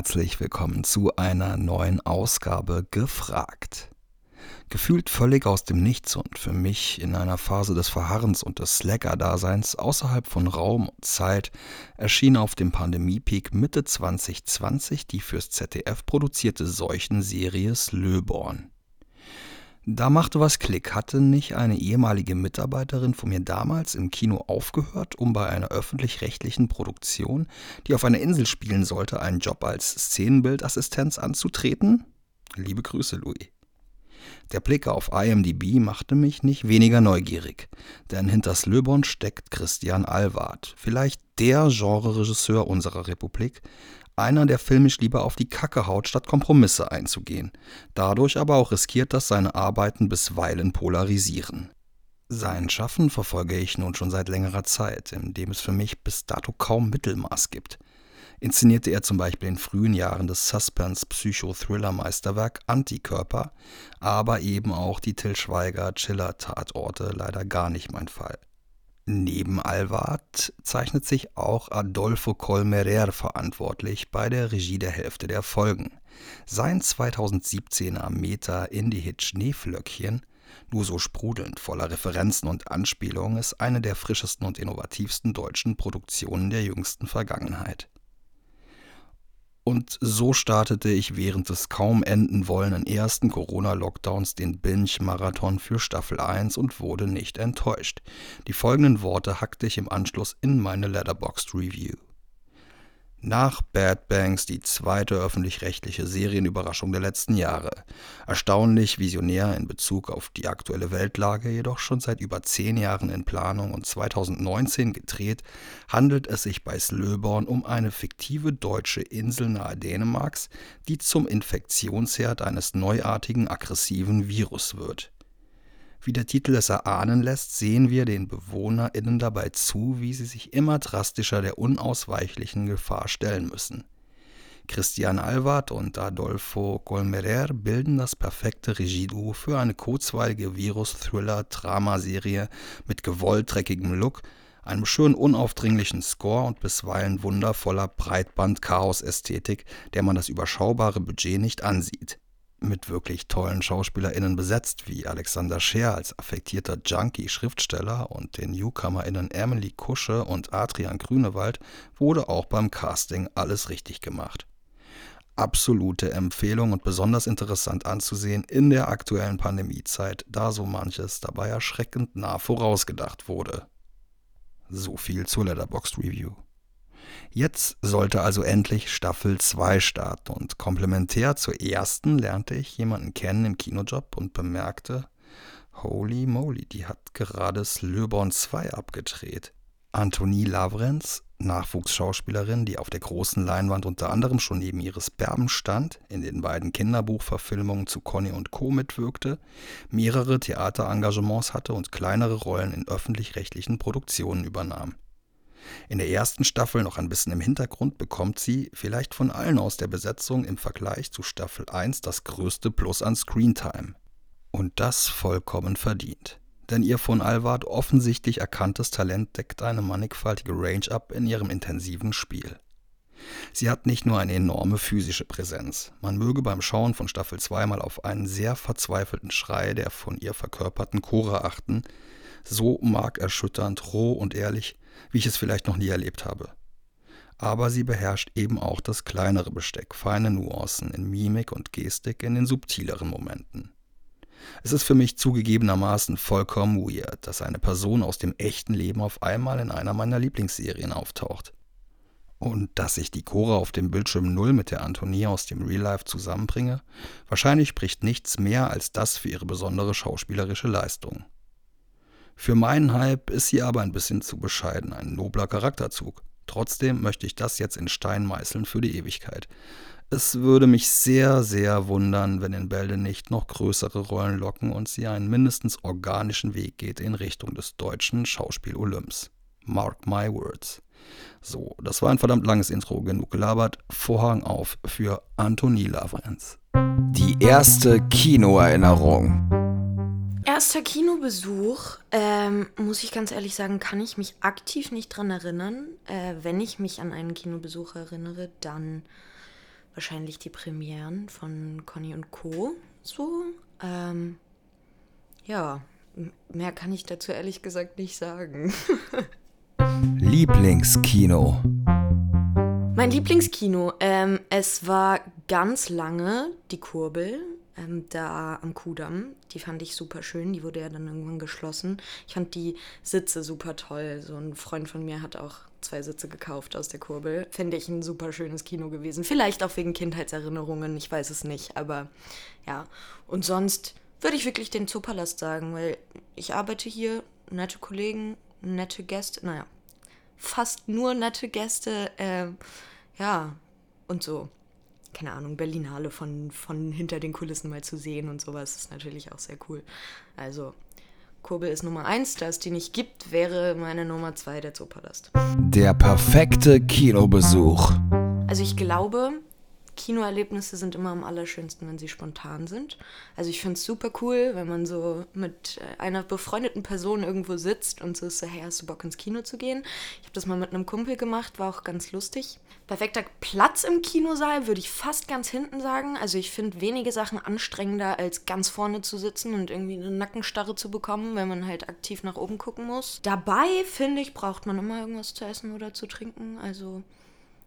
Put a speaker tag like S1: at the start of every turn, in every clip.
S1: Herzlich willkommen zu einer neuen Ausgabe Gefragt. Gefühlt völlig aus dem Nichts und für mich in einer Phase des Verharrens und des Slacker-Daseins außerhalb von Raum und Zeit erschien auf dem Pandemie-Peak Mitte 2020 die fürs ZDF produzierte Seuchenserie Slöborn. Da machte was Klick. Hatte nicht eine ehemalige Mitarbeiterin von mir damals im Kino aufgehört, um bei einer öffentlich-rechtlichen Produktion, die auf einer Insel spielen sollte, einen Job als Szenenbildassistenz anzutreten? Liebe Grüße, Louis. Der Blick auf IMDb machte mich nicht weniger neugierig, denn hinter Slöborn steckt Christian Alward, vielleicht der Genreregisseur unserer Republik, einer, der filmisch lieber auf die Kacke haut, statt Kompromisse einzugehen, dadurch aber auch riskiert, dass seine Arbeiten bisweilen polarisieren. Sein Schaffen verfolge ich nun schon seit längerer Zeit, in dem es für mich bis dato kaum Mittelmaß gibt. Inszenierte er zum Beispiel in frühen Jahren das Suspense-Psycho-Thriller-Meisterwerk Antikörper, aber eben auch die Till Schweiger-Chiller-Tatorte, leider gar nicht mein Fall. Neben Alvard zeichnet sich auch Adolfo Colmerer verantwortlich bei der Regie der Hälfte der Folgen. Sein 2017er Meta-Indie-Hit Schneeflöckchen, nur so sprudelnd voller Referenzen und Anspielungen, ist eine der frischesten und innovativsten deutschen Produktionen der jüngsten Vergangenheit. Und so startete ich während des kaum enden wollenden ersten Corona-Lockdowns den Binge-Marathon für Staffel 1 und wurde nicht enttäuscht. Die folgenden Worte hackte ich im Anschluss in meine Letterboxd Review. Nach Bad Banks die zweite öffentlich-rechtliche Serienüberraschung der letzten Jahre. Erstaunlich visionär in Bezug auf die aktuelle Weltlage, jedoch schon seit über zehn Jahren in Planung und 2019 gedreht, handelt es sich bei Slöborn um eine fiktive deutsche Insel nahe Dänemarks, die zum Infektionsherd eines neuartigen aggressiven Virus wird. Wie der Titel es erahnen lässt, sehen wir den BewohnerInnen dabei zu, wie sie sich immer drastischer der unausweichlichen Gefahr stellen müssen. Christian Alward und Adolfo Colmerer bilden das perfekte Regieduo für eine kurzweilige Virus-Thriller-Dramaserie mit gewollt dreckigem Look, einem schön unaufdringlichen Score und bisweilen wundervoller Breitband-Chaos-Ästhetik, der man das überschaubare Budget nicht ansieht mit wirklich tollen SchauspielerInnen besetzt, wie Alexander Scheer als affektierter Junkie-Schriftsteller und den NewcomerInnen Emily Kusche und Adrian Grünewald, wurde auch beim Casting alles richtig gemacht. Absolute Empfehlung und besonders interessant anzusehen in der aktuellen Pandemiezeit, da so manches dabei erschreckend nah vorausgedacht wurde. So viel zur Letterboxd Review. Jetzt sollte also endlich Staffel 2 starten und komplementär zur ersten lernte ich jemanden kennen im Kinojob und bemerkte, holy moly, die hat gerade Slöborn 2 abgedreht. Antonie Lavrenz, Nachwuchsschauspielerin, die auf der großen Leinwand unter anderem schon neben ihres Berben stand, in den beiden Kinderbuchverfilmungen zu Conny und Co. mitwirkte, mehrere Theaterengagements hatte und kleinere Rollen in öffentlich-rechtlichen Produktionen übernahm. In der ersten Staffel noch ein bisschen im Hintergrund bekommt sie, vielleicht von allen aus der Besetzung im Vergleich zu Staffel 1, das größte Plus an Screentime. Und das vollkommen verdient. Denn ihr von Alvard offensichtlich erkanntes Talent deckt eine mannigfaltige Range ab in ihrem intensiven Spiel. Sie hat nicht nur eine enorme physische Präsenz. Man möge beim Schauen von Staffel 2 mal auf einen sehr verzweifelten Schrei der von ihr verkörperten Cora achten. So markerschütternd, roh und ehrlich wie ich es vielleicht noch nie erlebt habe. Aber sie beherrscht eben auch das kleinere Besteck, feine Nuancen in Mimik und Gestik in den subtileren Momenten. Es ist für mich zugegebenermaßen vollkommen weird, dass eine Person aus dem echten Leben auf einmal in einer meiner Lieblingsserien auftaucht. Und dass ich die Cora auf dem Bildschirm null mit der Antonie aus dem Real Life zusammenbringe, wahrscheinlich spricht nichts mehr als das für ihre besondere schauspielerische Leistung. Für meinen Hype ist sie aber ein bisschen zu bescheiden, ein nobler Charakterzug. Trotzdem möchte ich das jetzt in Stein meißeln für die Ewigkeit. Es würde mich sehr, sehr wundern, wenn in Bälde nicht noch größere Rollen locken und sie einen mindestens organischen Weg geht in Richtung des deutschen Schauspiel-Olymps. Mark my words. So, das war ein verdammt langes Intro, genug gelabert. Vorhang auf für Antonie Lavrenz.
S2: Die erste Kinoerinnerung erster Kinobesuch, ähm, muss ich ganz ehrlich sagen, kann ich mich aktiv nicht dran erinnern. Äh, wenn ich mich an einen Kinobesuch erinnere, dann wahrscheinlich die Premieren von Conny und Co. So. Ähm, ja, mehr kann ich dazu ehrlich gesagt nicht sagen.
S1: Lieblingskino.
S2: Mein Lieblingskino, ähm, es war ganz lange die Kurbel ähm, da am Kudamm. Die fand ich super schön. Die wurde ja dann irgendwann geschlossen. Ich fand die Sitze super toll. So ein Freund von mir hat auch zwei Sitze gekauft aus der Kurbel. Finde ich ein super schönes Kino gewesen. Vielleicht auch wegen Kindheitserinnerungen, ich weiß es nicht. Aber ja. Und sonst würde ich wirklich den Zoopalast sagen, weil ich arbeite hier, nette Kollegen, nette Gäste, naja, fast nur nette Gäste, äh, ja, und so keine Ahnung, Berlinale von, von hinter den Kulissen mal zu sehen und sowas ist natürlich auch sehr cool. Also, Kurbel ist Nummer eins, da es die nicht gibt, wäre meine Nummer zwei der Zoopalast.
S1: Der perfekte Kinobesuch.
S2: Also ich glaube, Kinoerlebnisse sind immer am allerschönsten, wenn sie spontan sind. Also ich finde es super cool, wenn man so mit äh, einer befreundeten Person irgendwo sitzt und so ist so, hey, hast du Bock ins Kino zu gehen? Ich habe das mal mit einem Kumpel gemacht, war auch ganz lustig. Perfekter Platz im Kinosaal würde ich fast ganz hinten sagen. Also ich finde wenige Sachen anstrengender, als ganz vorne zu sitzen und irgendwie eine Nackenstarre zu bekommen, wenn man halt aktiv nach oben gucken muss. Dabei, finde ich, braucht man immer irgendwas zu essen oder zu trinken. Also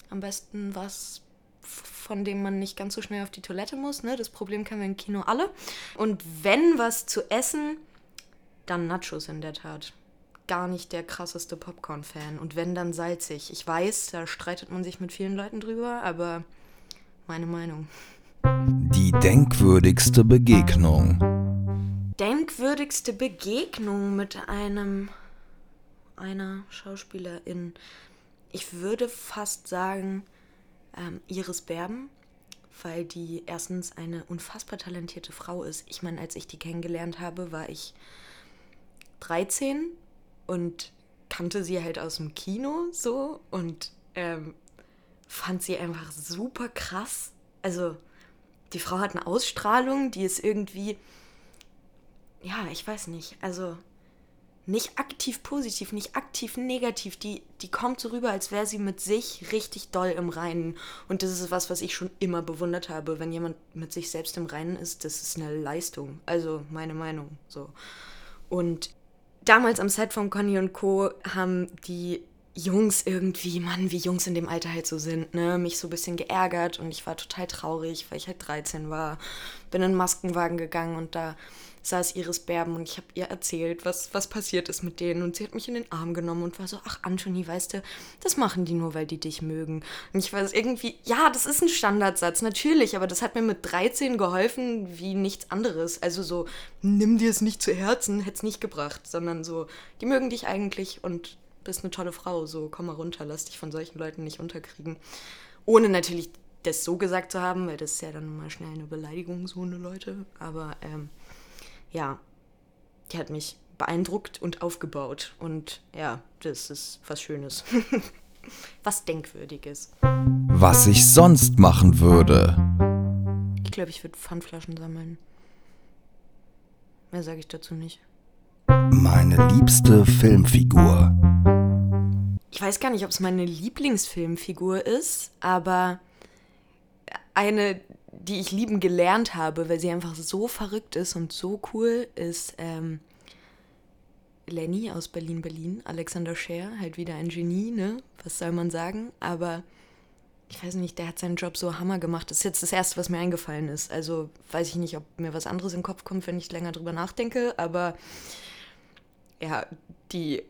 S2: am besten was von dem man nicht ganz so schnell auf die Toilette muss. Ne? Das Problem kennen wir im Kino alle. Und wenn was zu essen, dann Nachos in der Tat. Gar nicht der krasseste Popcorn-Fan. Und wenn, dann salzig. Ich weiß, da streitet man sich mit vielen Leuten drüber, aber meine Meinung.
S1: Die denkwürdigste Begegnung.
S2: Denkwürdigste Begegnung mit einem einer Schauspielerin. Ich würde fast sagen, ähm, Iris Berben, weil die erstens eine unfassbar talentierte Frau ist. Ich meine, als ich die kennengelernt habe, war ich 13 und kannte sie halt aus dem Kino so und ähm, fand sie einfach super krass. Also die Frau hat eine Ausstrahlung, die ist irgendwie, ja, ich weiß nicht, also nicht aktiv positiv, nicht aktiv negativ. Die, die kommt so rüber, als wäre sie mit sich richtig doll im Reinen. Und das ist was, was ich schon immer bewundert habe. Wenn jemand mit sich selbst im Reinen ist, das ist eine Leistung. Also meine Meinung. So. Und damals am Set von Conny und Co. haben die Jungs irgendwie, Mann, wie Jungs in dem Alter halt so sind, ne, mich so ein bisschen geärgert und ich war total traurig, weil ich halt 13 war. Bin in den Maskenwagen gegangen und da saß Iris Berben und ich habe ihr erzählt, was, was passiert ist mit denen. Und sie hat mich in den Arm genommen und war so, ach Anthony, weißt du, das machen die nur, weil die dich mögen. Und ich weiß irgendwie, ja, das ist ein Standardsatz, natürlich, aber das hat mir mit 13 geholfen wie nichts anderes. Also so, nimm dir es nicht zu Herzen, hätte es nicht gebracht, sondern so, die mögen dich eigentlich und bist eine tolle Frau, so komm mal runter, lass dich von solchen Leuten nicht unterkriegen. Ohne natürlich das so gesagt zu haben, weil das ist ja dann mal schnell eine Beleidigung, so eine Leute. Aber ähm, ja, die hat mich beeindruckt und aufgebaut. Und ja, das ist was Schönes. was Denkwürdiges.
S1: Was ich sonst machen würde.
S2: Ich glaube, ich würde Pfandflaschen sammeln. Mehr sage ich dazu nicht.
S1: Meine liebste Filmfigur.
S2: Ich weiß gar nicht, ob es meine Lieblingsfilmfigur ist, aber eine, die ich lieben gelernt habe, weil sie einfach so verrückt ist und so cool, ist ähm, Lenny aus Berlin Berlin, Alexander Scher, halt wieder ein Genie, ne? Was soll man sagen? Aber ich weiß nicht, der hat seinen Job so Hammer gemacht. Das ist jetzt das Erste, was mir eingefallen ist. Also weiß ich nicht, ob mir was anderes im Kopf kommt, wenn ich länger drüber nachdenke, aber ja, die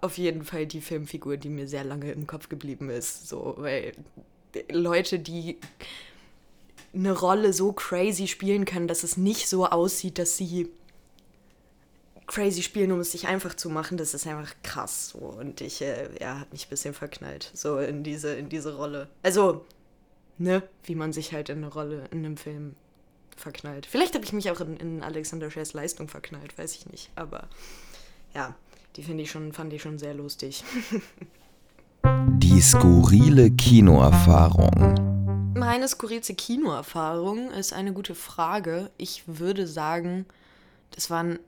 S2: auf jeden Fall die Filmfigur, die mir sehr lange im Kopf geblieben ist. So, weil Leute, die eine Rolle so crazy spielen können, dass es nicht so aussieht, dass sie crazy spielen, um es sich einfach zu machen, das ist einfach krass. So. Und ich, äh, ja, hat mich ein bisschen verknallt, so in diese, in diese Rolle. Also, ne, wie man sich halt in eine Rolle in einem Film verknallt. Vielleicht habe ich mich auch in, in Alexander Schers Leistung verknallt, weiß ich nicht. Aber ja, die finde ich schon, fand ich schon sehr lustig.
S1: Die skurrile Kinoerfahrung.
S2: Meine skurrilste Kinoerfahrung ist eine gute Frage. Ich würde sagen, das waren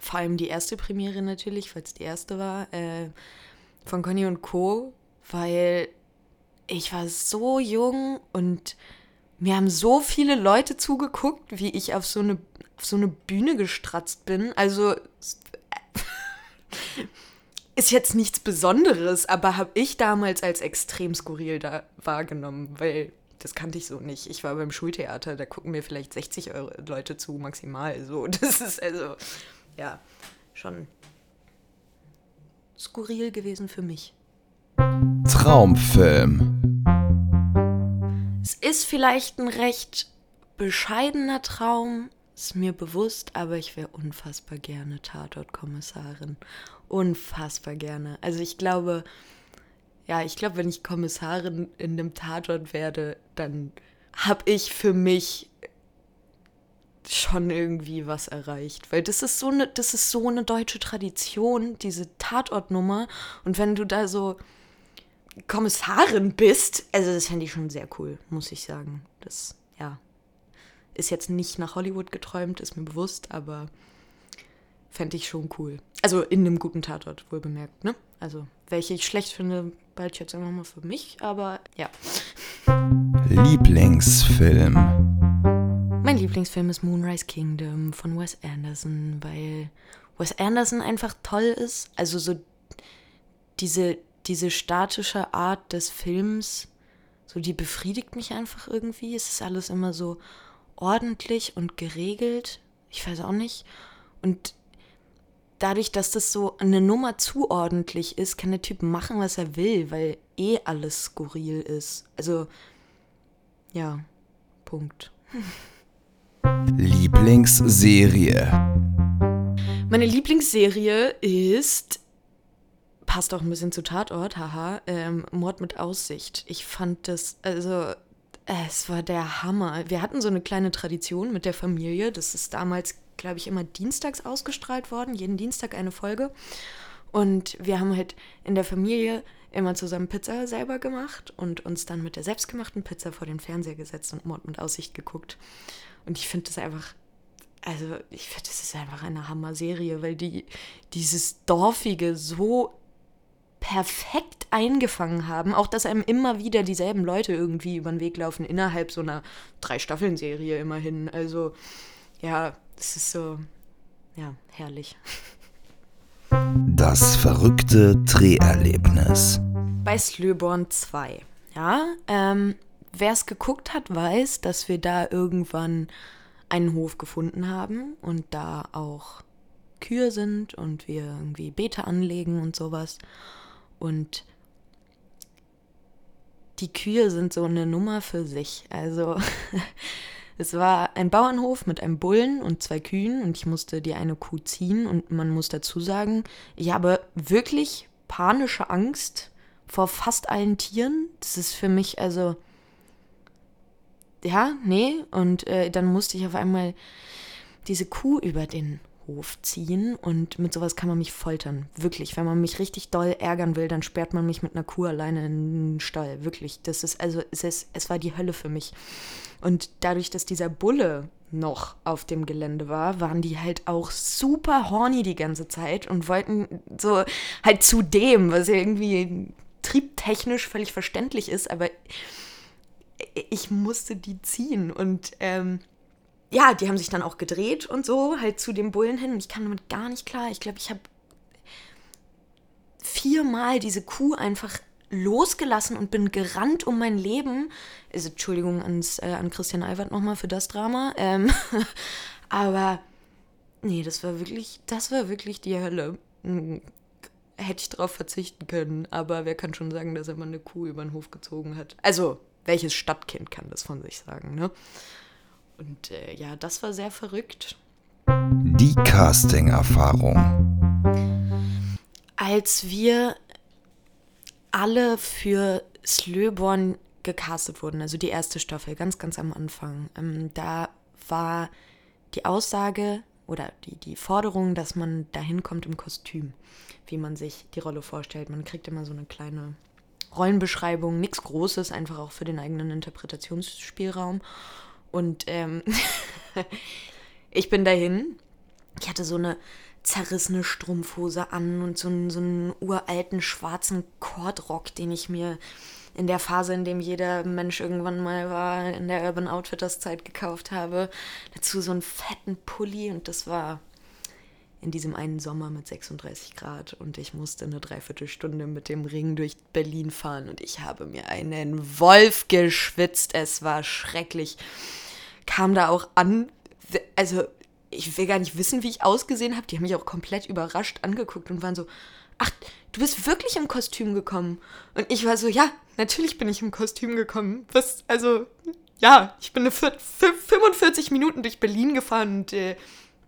S2: vor allem die erste Premiere natürlich, falls die erste war, äh, von Conny und Co., weil ich war so jung und mir haben so viele Leute zugeguckt, wie ich auf so eine, auf so eine Bühne gestratzt bin. Also ist jetzt nichts Besonderes, aber habe ich damals als extrem skurril da wahrgenommen, weil das kannte ich so nicht. Ich war beim Schultheater, da gucken mir vielleicht 60 Leute zu, maximal. So, das ist also, ja, schon skurril gewesen für mich.
S1: Traumfilm.
S2: Es ist vielleicht ein recht bescheidener Traum, ist mir bewusst, aber ich wäre unfassbar gerne Tatort-Kommissarin. Unfassbar gerne. Also ich glaube, ja, ich glaube, wenn ich Kommissarin in einem Tatort werde, dann habe ich für mich schon irgendwie was erreicht. Weil das ist so eine, das ist so eine deutsche Tradition, diese Tatortnummer. Und wenn du da so Kommissarin bist, also das fände ich schon sehr cool, muss ich sagen. Das, ja, ist jetzt nicht nach Hollywood geträumt, ist mir bewusst, aber fände ich schon cool. Also in einem guten Tatort, wohl bemerkt, ne? Also, welche ich schlecht finde, bald jetzt einfach mal für mich, aber ja.
S1: Lieblingsfilm.
S2: Mein Lieblingsfilm ist Moonrise Kingdom von Wes Anderson, weil Wes Anderson einfach toll ist. Also so diese, diese statische Art des Films, so die befriedigt mich einfach irgendwie. Es ist alles immer so ordentlich und geregelt. Ich weiß auch nicht. Und dadurch, dass das so eine Nummer zu ordentlich ist, kann der Typ machen, was er will, weil eh alles skurril ist. Also, ja, Punkt.
S1: Lieblingsserie.
S2: Meine Lieblingsserie ist, passt auch ein bisschen zu Tatort, haha, ähm, Mord mit Aussicht. Ich fand das, also, es war der Hammer. Wir hatten so eine kleine Tradition mit der Familie. Das ist damals glaube ich, immer dienstags ausgestrahlt worden, jeden Dienstag eine Folge. Und wir haben halt in der Familie immer zusammen Pizza selber gemacht und uns dann mit der selbstgemachten Pizza vor den Fernseher gesetzt und Mord mit Aussicht geguckt. Und ich finde das einfach, also ich finde, das ist einfach eine Hammer-Serie, weil die dieses Dorfige so perfekt eingefangen haben. Auch, dass einem immer wieder dieselben Leute irgendwie über den Weg laufen, innerhalb so einer Drei-Staffeln-Serie immerhin. Also, ja, es ist so, ja, herrlich.
S1: Das verrückte Dreherlebnis.
S2: Bei Slöborn 2. Ja, ähm, wer es geguckt hat, weiß, dass wir da irgendwann einen Hof gefunden haben und da auch Kühe sind und wir irgendwie Beete anlegen und sowas. Und die Kühe sind so eine Nummer für sich. Also Es war ein Bauernhof mit einem Bullen und zwei Kühen und ich musste die eine Kuh ziehen und man muss dazu sagen, ich habe wirklich panische Angst vor fast allen Tieren. Das ist für mich also ja, nee und äh, dann musste ich auf einmal diese Kuh über den Hof ziehen und mit sowas kann man mich foltern. Wirklich, wenn man mich richtig doll ärgern will, dann sperrt man mich mit einer Kuh alleine in den Stall. Wirklich, das ist also es ist es war die Hölle für mich. Und dadurch, dass dieser Bulle noch auf dem Gelände war, waren die halt auch super horny die ganze Zeit und wollten so halt zu dem, was irgendwie triebtechnisch völlig verständlich ist, aber ich musste die ziehen und ähm, ja, die haben sich dann auch gedreht und so, halt zu dem Bullen hin. Und ich kann damit gar nicht klar. Ich glaube, ich habe viermal diese Kuh einfach losgelassen und bin gerannt um mein Leben. Also, Entschuldigung ans, äh, an Christian Albert nochmal für das Drama. Ähm, aber nee, das war wirklich, das war wirklich die Hölle. Hm, hätte ich darauf verzichten können, aber wer kann schon sagen, dass er mal eine Kuh über den Hof gezogen hat? Also, welches Stadtkind kann das von sich sagen, ne? Und äh, ja, das war sehr verrückt.
S1: Die Casting-Erfahrung.
S2: Als wir alle für Slöborn gecastet wurden, also die erste Staffel, ganz, ganz am Anfang, ähm, da war die Aussage oder die, die Forderung, dass man dahin kommt im Kostüm, wie man sich die Rolle vorstellt. Man kriegt immer so eine kleine Rollenbeschreibung, nichts Großes, einfach auch für den eigenen Interpretationsspielraum. Und ähm, ich bin dahin. Ich hatte so eine zerrissene Strumpfhose an und so einen, so einen uralten schwarzen Kordrock, den ich mir in der Phase, in dem jeder Mensch irgendwann mal war, in der Urban Outfitters Zeit gekauft habe. Dazu so einen fetten Pulli und das war in diesem einen Sommer mit 36 Grad und ich musste eine Dreiviertelstunde mit dem Ring durch Berlin fahren und ich habe mir einen Wolf geschwitzt. Es war schrecklich. Kam da auch an, also ich will gar nicht wissen, wie ich ausgesehen habe. Die haben mich auch komplett überrascht angeguckt und waren so, ach, du bist wirklich im Kostüm gekommen. Und ich war so, ja, natürlich bin ich im Kostüm gekommen. Was, also, ja, ich bin eine 45 Minuten durch Berlin gefahren und äh,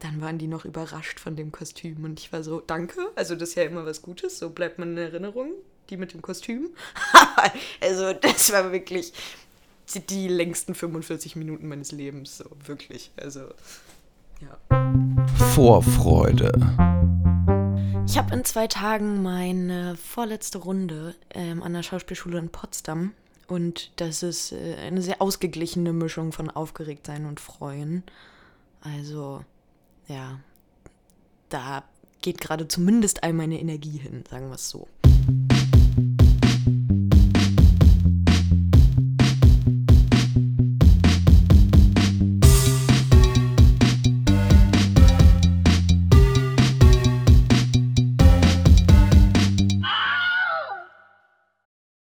S2: dann waren die noch überrascht von dem Kostüm. Und ich war so, danke. Also, das ist ja immer was Gutes. So bleibt man in Erinnerung. Die mit dem Kostüm. also, das war wirklich die, die längsten 45 Minuten meines Lebens. So, wirklich. Also, ja.
S1: Vorfreude.
S2: Ich habe in zwei Tagen meine vorletzte Runde ähm, an der Schauspielschule in Potsdam. Und das ist äh, eine sehr ausgeglichene Mischung von Aufgeregtsein und Freuen. Also, ja, da geht gerade zumindest all meine Energie hin, sagen wir es so.